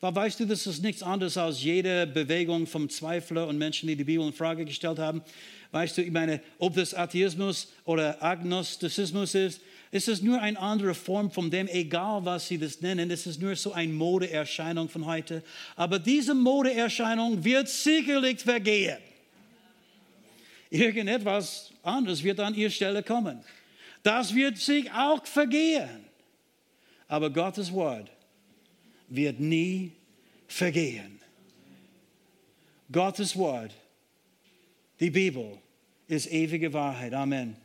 weil weißt du, das ist nichts anderes als jede Bewegung vom Zweifler und Menschen, die die Bibel in Frage gestellt haben. Weißt du, ich meine, ob das Atheismus oder Agnostizismus ist, ist es nur eine andere Form von dem, egal was sie das nennen, es ist nur so eine Modeerscheinung von heute. Aber diese Modeerscheinung wird sicherlich vergehen. Irgendetwas anderes wird an ihre Stelle kommen. Das wird sich auch vergehen. Aber Gottes Wort wird nie vergehen. Gottes Wort, die Bibel, ist ewige Wahrheit. Amen.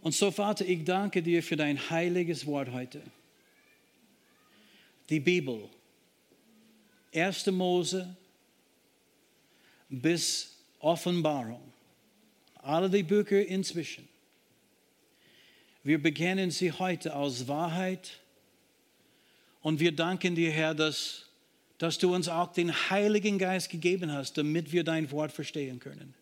Und so, Vater, ich danke dir für dein heiliges Wort heute. Die Bibel, 1. Mose bis Offenbarung, alle die Bücher inzwischen. Wir bekennen sie heute als Wahrheit und wir danken dir, Herr, dass, dass du uns auch den Heiligen Geist gegeben hast, damit wir dein Wort verstehen können.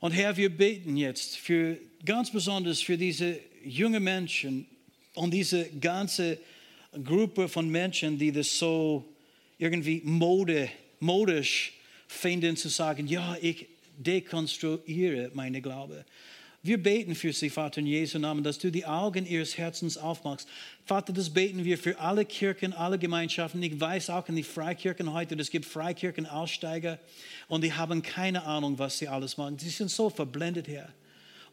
Und Herr, wir beten jetzt für ganz besonders für diese jungen Menschen und diese ganze Gruppe von Menschen, die das so irgendwie mode, modisch finden zu sagen, ja, ich dekonstruiere meine Glaube. Wir beten für sie, Vater, in Jesu Namen, dass du die Augen ihres Herzens aufmachst. Vater, das beten wir für alle Kirchen, alle Gemeinschaften. Ich weiß auch in die Freikirchen heute, es gibt Freikirchenaussteiger und die haben keine Ahnung, was sie alles machen. Sie sind so verblendet, Herr.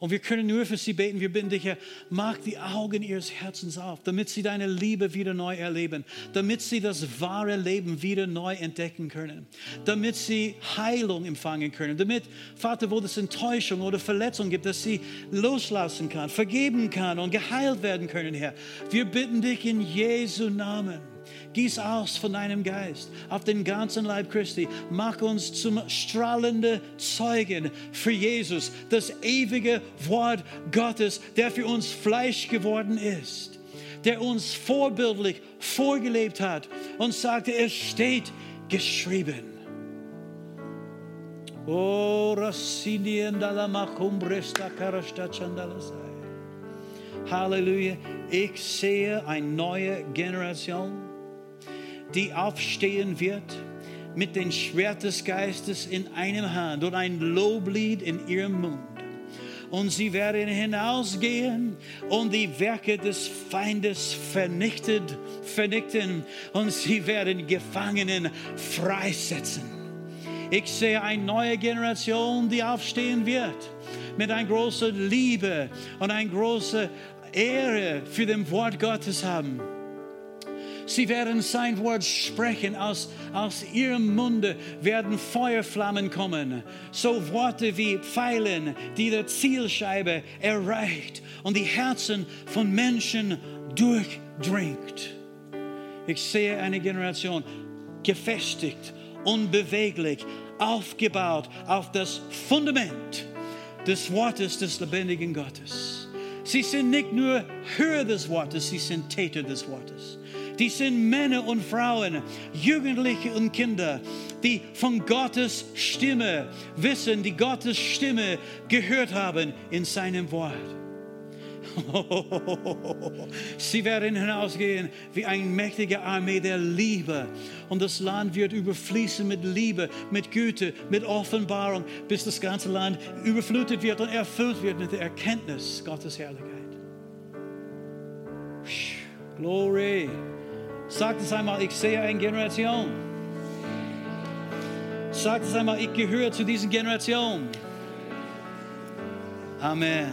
Und wir können nur für sie beten. Wir bitten dich, Herr, mach die Augen ihres Herzens auf, damit sie deine Liebe wieder neu erleben, damit sie das wahre Leben wieder neu entdecken können, damit sie Heilung empfangen können, damit, Vater, wo es Enttäuschung oder Verletzung gibt, dass sie loslassen kann, vergeben kann und geheilt werden können, Herr. Wir bitten dich in Jesu Namen. Gieß aus von deinem Geist auf den ganzen Leib Christi. Mach uns zum strahlenden Zeugen für Jesus, das ewige Wort Gottes, der für uns Fleisch geworden ist, der uns vorbildlich vorgelebt hat und sagte, es steht geschrieben. Oh, Halleluja. Ich sehe eine neue Generation die aufstehen wird mit dem Schwert des Geistes in einem Hand und ein Loblied in ihrem Mund. Und sie werden hinausgehen und die Werke des Feindes vernichtet, vernichten und sie werden Gefangenen freisetzen. Ich sehe eine neue Generation, die aufstehen wird mit einer großen Liebe und einer großen Ehre für das Wort Gottes haben. Sie werden sein Wort sprechen. Aus, aus ihrem Munde werden Feuerflammen kommen. So Worte wie Pfeilen, die der Zielscheibe erreicht und die Herzen von Menschen durchdringt. Ich sehe eine Generation gefestigt, unbeweglich, aufgebaut auf das Fundament des Wortes des lebendigen Gottes. Sie sind nicht nur Hörer des Wortes, sie sind Täter des Wortes. Die sind Männer und Frauen, Jugendliche und Kinder, die von Gottes Stimme wissen, die Gottes Stimme gehört haben in seinem Wort. Sie werden hinausgehen wie eine mächtige Armee der Liebe. Und das Land wird überfließen mit Liebe, mit Güte, mit Offenbarung, bis das ganze Land überflutet wird und erfüllt wird mit der Erkenntnis Gottes Herrlichkeit. Glory. Sagt es einmal, ich sehe eine Generation. Sagt es einmal, ich gehöre zu dieser Generation. Amen.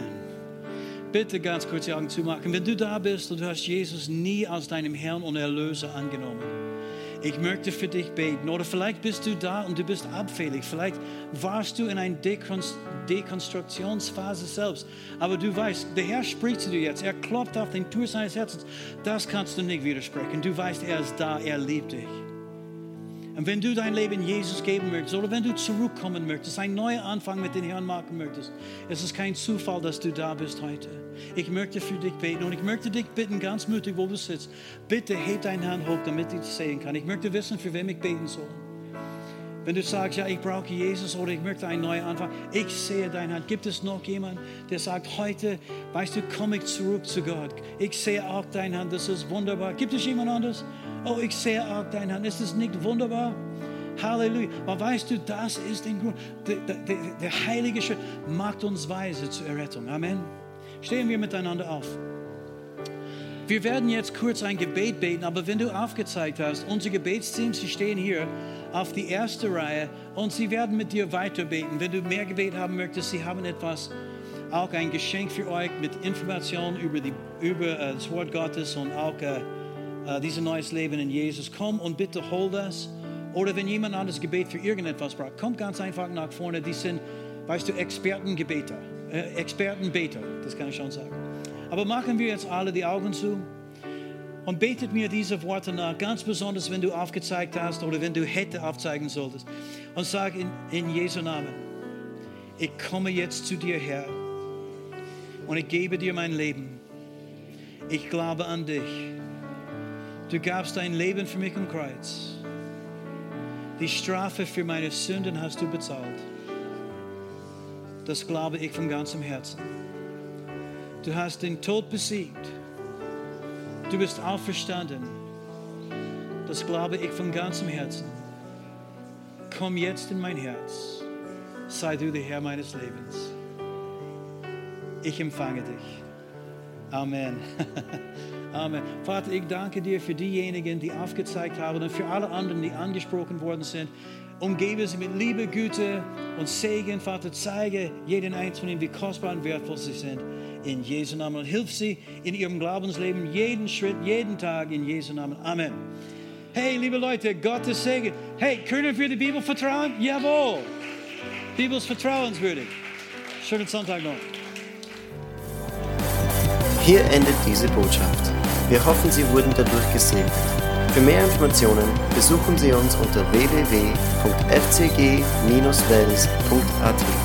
Bitte ganz kurz die Augen zumachen. Wenn du da bist und du hast Jesus nie als deinem Herrn und Erlöser angenommen, Ich möchte für dich beten. Oder vielleicht bist du da und du bist abfällig. Vielleicht warst du in einer Dekonstruktionsphase selbst. Aber du weißt, der Herr spricht zu dir jetzt. Er klopft auf den Tür seines Herzens. Das kannst du nicht widersprechen. Du weißt, er ist da. Er liebt dich. Und wenn du dein Leben Jesus geben möchtest oder wenn du zurückkommen möchtest, einen neuen Anfang mit den Herrn machen möchtest, es ist kein Zufall, dass du da bist heute. Ich möchte für dich beten und ich möchte dich bitten, ganz mutig, wo du sitzt, bitte heb deine Hand hoch, damit ich das sehen kann. Ich möchte wissen, für wen ich beten soll. Wenn du sagst, ja, ich brauche Jesus oder ich möchte einen neuen Anfang, ich sehe deine Hand. Gibt es noch jemanden, der sagt, heute, weißt du, komme ich zurück zu Gott. Ich sehe auch deine Hand, das ist wunderbar. Gibt es jemand anderes? Oh, ich sehe auch deine Hand. Ist das nicht wunderbar? Halleluja. Aber weißt du, das ist der Grund. Der, der, der Heilige Schritt macht uns weise zur Errettung. Amen. Stehen wir miteinander auf. Wir werden jetzt kurz ein Gebet beten, aber wenn du aufgezeigt hast, unsere Gebetsteams, sie stehen hier auf die erste Reihe und sie werden mit dir weiter beten. Wenn du mehr Gebet haben möchtest, sie haben etwas, auch ein Geschenk für euch mit Informationen über, die, über uh, das Wort Gottes und auch uh, uh, dieses neues Leben in Jesus. Komm und bitte hol das. Oder wenn jemand anderes Gebet für irgendetwas braucht, kommt ganz einfach nach vorne. Die sind, weißt du, Expertengebeter, äh, Expertenbeter, das kann ich schon sagen. Aber machen wir jetzt alle die Augen zu und betet mir diese Worte nach, ganz besonders wenn du aufgezeigt hast oder wenn du hätte aufzeigen solltest. Und sag in, in Jesu Namen, ich komme jetzt zu dir, Herr, und ich gebe dir mein Leben. Ich glaube an dich. Du gabst dein Leben für mich am Kreuz. Die Strafe für meine Sünden hast du bezahlt. Das glaube ich von ganzem Herzen. Du hast den Tod besiegt. Du bist auferstanden. Das glaube ich von ganzem Herzen. Komm jetzt in mein Herz. Sei du der Herr meines Lebens. Ich empfange dich. Amen. Amen. Vater, ich danke dir für diejenigen, die aufgezeigt haben und für alle anderen, die angesprochen worden sind. Umgebe sie mit Liebe, Güte und Segen. Vater, zeige jeden Einzelnen, wie kostbar und wertvoll sie sind. In Jesu Namen. Und hilf sie in ihrem Glaubensleben jeden Schritt, jeden Tag. In Jesu Namen. Amen. Hey, liebe Leute, Gottes Segen. Hey, können wir die Bibel vertrauen? Jawohl. Bibel ist vertrauenswürdig. Schönen Sonntag noch. Hier endet diese Botschaft. Wir hoffen, Sie wurden dadurch gesegnet. Für mehr Informationen besuchen Sie uns unter www.fcg-wells.at.